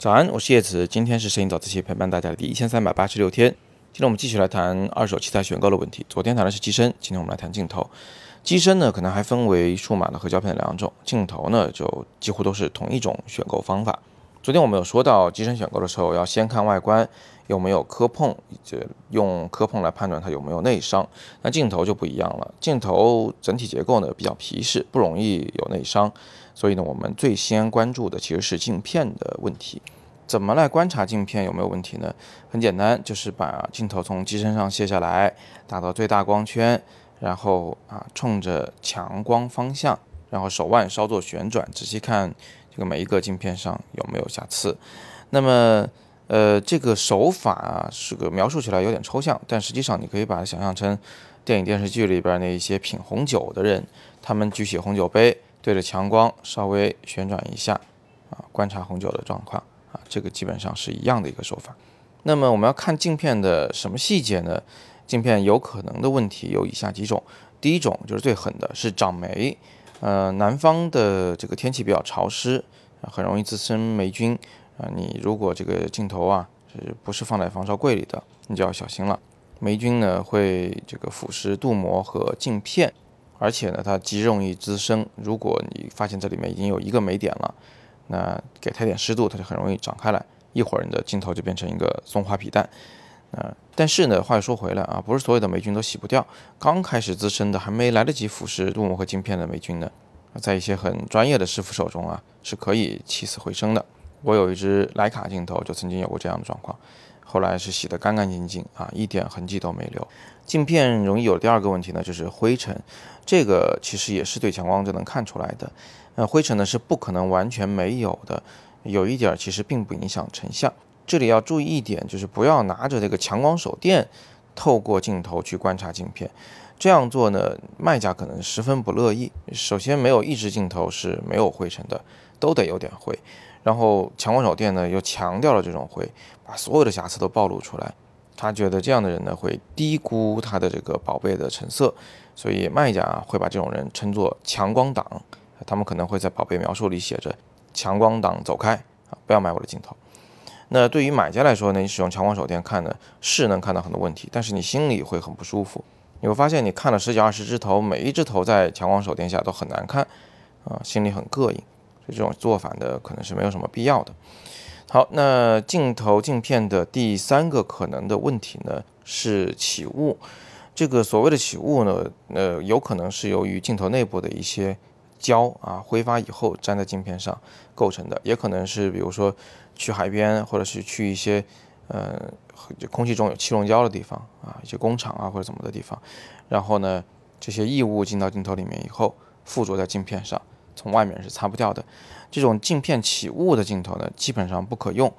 早安，我是叶子，今天是摄影早自习陪伴大家的第一千三百八十六天。今天我们继续来谈二手器材选购的问题。昨天谈的是机身，今天我们来谈镜头。机身呢，可能还分为数码的和胶片的两种，镜头呢，就几乎都是同一种选购方法。昨天我们有说到，机身选购的时候要先看外观有没有磕碰，以及用磕碰来判断它有没有内伤。那镜头就不一样了，镜头整体结构呢比较皮实，不容易有内伤。所以呢，我们最先关注的其实是镜片的问题。怎么来观察镜片有没有问题呢？很简单，就是把镜头从机身上卸下来，打到最大光圈，然后啊冲着强光方向，然后手腕稍作旋转，仔细看每一个镜片上有没有瑕疵。那么，呃，这个手法啊是个描述起来有点抽象，但实际上你可以把它想象成电影电视剧里边那一些品红酒的人，他们举起红酒杯。对着强光稍微旋转一下，啊，观察红酒的状况，啊，这个基本上是一样的一个手法。那么我们要看镜片的什么细节呢？镜片有可能的问题有以下几种。第一种就是最狠的，是长霉。呃，南方的这个天气比较潮湿，很容易滋生霉菌。啊，你如果这个镜头啊是不是放在防潮柜里的，你就要小心了。霉菌呢会这个腐蚀镀膜和镜片。而且呢，它极容易滋生。如果你发现这里面已经有一个霉点了，那给它点湿度，它就很容易长开来。一会儿你的镜头就变成一个松花皮蛋。啊，但是呢，话又说回来啊，不是所有的霉菌都洗不掉。刚开始滋生的，还没来得及腐蚀镀膜和镜片的霉菌呢，在一些很专业的师傅手中啊，是可以起死回生的。我有一只徕卡镜头，就曾经有过这样的状况。后来是洗得干干净净啊，一点痕迹都没留。镜片容易有第二个问题呢，就是灰尘，这个其实也是对强光就能看出来的。呃，灰尘呢是不可能完全没有的，有一点其实并不影响成像。这里要注意一点，就是不要拿着这个强光手电透过镜头去观察镜片，这样做呢，卖家可能十分不乐意。首先，没有一只镜头是没有灰尘的，都得有点灰。然后强光手电呢又强调了这种灰，把所有的瑕疵都暴露出来。他觉得这样的人呢会低估他的这个宝贝的成色，所以卖家会把这种人称作强光党。他们可能会在宝贝描述里写着“强光党走开啊，不要买我的镜头”。那对于买家来说呢，你使用强光手电看呢是能看到很多问题，但是你心里会很不舒服。你会发现你看了十几二十只头，每一只头在强光手电下都很难看啊，心里很膈应。所以这种做法呢，可能是没有什么必要的。好，那镜头镜片的第三个可能的问题呢，是起雾。这个所谓的起雾呢，呃，有可能是由于镜头内部的一些胶啊挥发以后粘在镜片上构成的，也可能是比如说去海边或者是去一些呃空气中有气溶胶的地方啊，一些工厂啊或者怎么的地方，然后呢，这些异物进到镜头里面以后附着在镜片上。从外面是擦不掉的，这种镜片起雾的镜头呢，基本上不可用。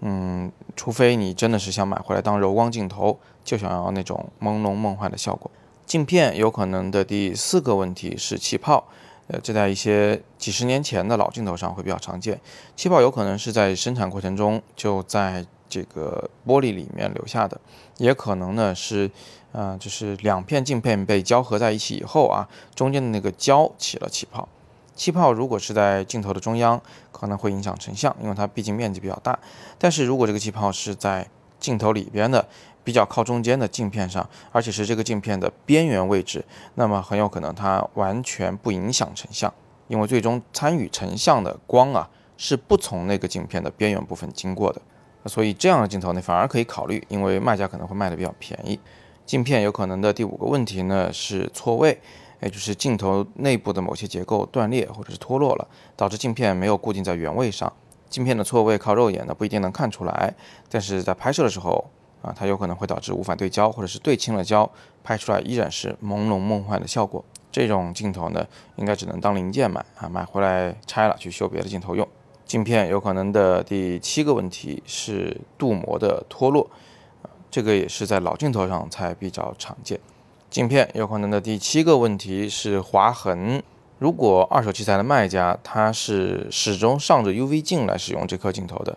嗯，除非你真的是想买回来当柔光镜头，就想要那种朦胧梦幻的效果。镜片有可能的第四个问题是气泡，呃，这在一些几十年前的老镜头上会比较常见。气泡有可能是在生产过程中就在这个玻璃里面留下的，也可能呢是，呃，就是两片镜片被胶合在一起以后啊，中间的那个胶起了气泡。气泡如果是在镜头的中央，可能会影响成像，因为它毕竟面积比较大。但是如果这个气泡是在镜头里边的比较靠中间的镜片上，而且是这个镜片的边缘位置，那么很有可能它完全不影响成像，因为最终参与成像的光啊是不从那个镜片的边缘部分经过的。所以这样的镜头呢反而可以考虑，因为卖家可能会卖的比较便宜。镜片有可能的第五个问题呢是错位。也就是镜头内部的某些结构断裂或者是脱落了，导致镜片没有固定在原位上。镜片的错位靠肉眼呢不一定能看出来，但是在拍摄的时候啊，它有可能会导致无法对焦，或者是对清了焦，拍出来依然是朦胧梦幻的效果。这种镜头呢，应该只能当零件买啊，买回来拆了去修别的镜头用。镜片有可能的第七个问题是镀膜的脱落，啊，这个也是在老镜头上才比较常见。镜片有可能的第七个问题是划痕。如果二手器材的卖家他是始终上着 UV 镜来使用这颗镜头的，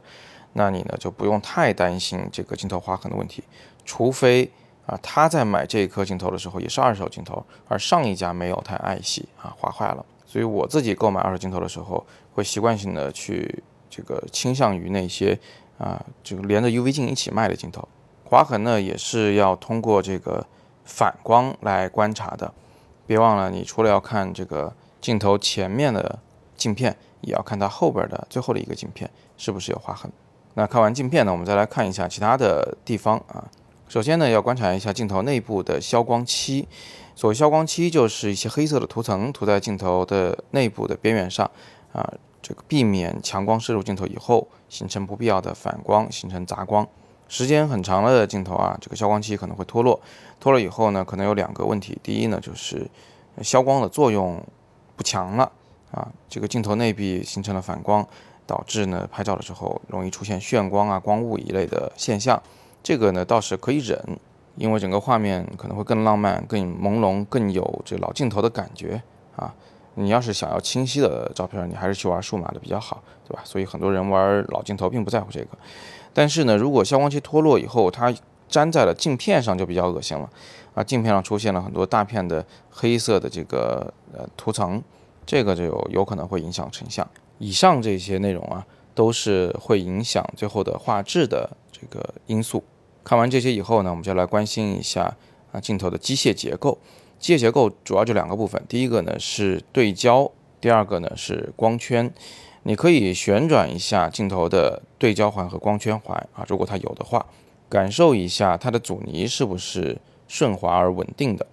那你呢就不用太担心这个镜头划痕的问题。除非啊他在买这一颗镜头的时候也是二手镜头，而上一家没有太爱惜啊划坏了。所以我自己购买二手镜头的时候，会习惯性的去这个倾向于那些啊，这个连着 UV 镜一起卖的镜头。划痕呢，也是要通过这个反光来观察的。别忘了，你除了要看这个镜头前面的镜片，也要看它后边的最后的一个镜片是不是有划痕。那看完镜片呢，我们再来看一下其他的地方啊。首先呢，要观察一下镜头内部的消光漆。所谓消光漆，就是一些黑色的涂层涂在镜头的内部的边缘上啊，这个避免强光射入镜头以后形成不必要的反光，形成杂光。时间很长了的镜头啊，这个消光漆可能会脱落。脱了以后呢，可能有两个问题。第一呢，就是消光的作用不强了啊，这个镜头内壁形成了反光，导致呢拍照的时候容易出现眩光啊、光雾一类的现象。这个呢倒是可以忍，因为整个画面可能会更浪漫、更朦胧、更有这老镜头的感觉啊。你要是想要清晰的照片，你还是去玩数码的比较好，对吧？所以很多人玩老镜头并不在乎这个。但是呢，如果消光漆脱落以后，它粘在了镜片上就比较恶心了啊！镜片上出现了很多大片的黑色的这个呃涂层，这个就有有可能会影响成像。以上这些内容啊，都是会影响最后的画质的这个因素。看完这些以后呢，我们就来关心一下啊镜头的机械结构。机械结构主要就两个部分，第一个呢是对焦，第二个呢是光圈。你可以旋转一下镜头的对焦环和光圈环啊，如果它有的话，感受一下它的阻尼是不是顺滑而稳定的。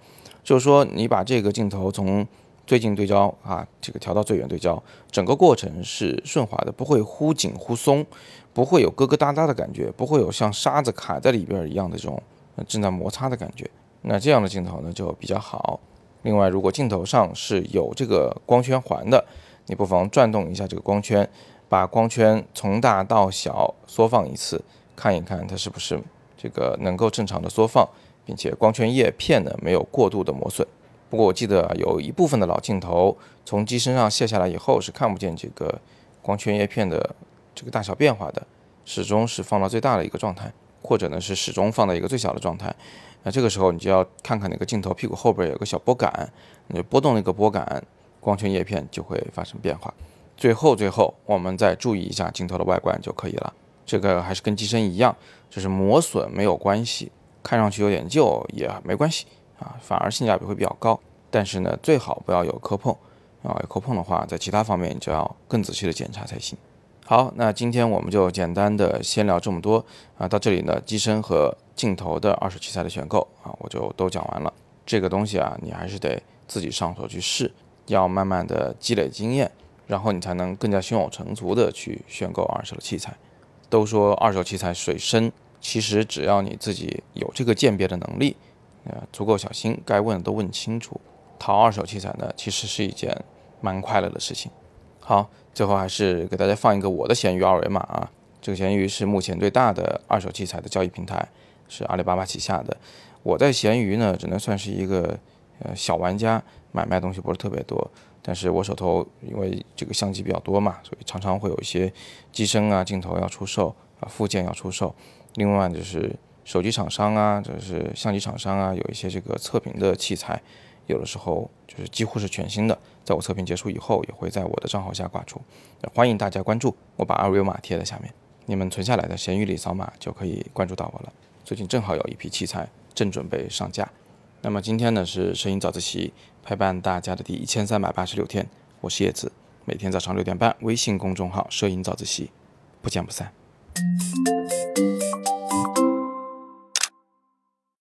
就是说，你把这个镜头从最近对焦啊，这个调到最远对焦，整个过程是顺滑的，不会忽紧忽松，不会有疙疙瘩瘩的感觉，不会有像沙子卡在里边一样的这种正在摩擦的感觉。那这样的镜头呢就比较好。另外，如果镜头上是有这个光圈环的，你不妨转动一下这个光圈，把光圈从大到小缩放一次，看一看它是不是这个能够正常的缩放，并且光圈叶片呢没有过度的磨损。不过我记得有一部分的老镜头从机身上卸下来以后是看不见这个光圈叶片的这个大小变化的，始终是放到最大的一个状态，或者呢是始终放在一个最小的状态。那这个时候你就要看看那个镜头屁股后边有个小拨杆，你就拨动那个拨杆。光圈叶片就会发生变化，最后最后我们再注意一下镜头的外观就可以了。这个还是跟机身一样，就是磨损没有关系，看上去有点旧也没关系啊，反而性价比会比较高。但是呢，最好不要有磕碰啊，有磕碰的话，在其他方面你就要更仔细的检查才行。好，那今天我们就简单的先聊这么多啊，到这里呢，机身和镜头的二手器材的选购啊，我就都讲完了。这个东西啊，你还是得自己上手去试。要慢慢的积累经验，然后你才能更加胸有成竹的去选购二手的器材。都说二手器材水深，其实只要你自己有这个鉴别的能力，呃，足够小心，该问的都问清楚，淘二手器材呢，其实是一件蛮快乐的事情。好，最后还是给大家放一个我的闲鱼二维码啊，这个闲鱼是目前最大的二手器材的交易平台，是阿里巴巴旗下的。我在闲鱼呢，只能算是一个呃小玩家。买卖东西不是特别多，但是我手头因为这个相机比较多嘛，所以常常会有一些机身啊、镜头要出售啊、附件要出售。另外就是手机厂商啊，就是相机厂商啊，有一些这个测评的器材，有的时候就是几乎是全新的，在我测评结束以后，也会在我的账号下挂出。欢迎大家关注，我把二维码贴在下面，你们存下来的闲鱼里扫码就可以关注到我了。最近正好有一批器材正准备上架。那么今天呢是摄影早自习陪伴大家的第一千三百八十六天，我是叶子，每天早上六点半，微信公众号“摄影早自习”，不见不散。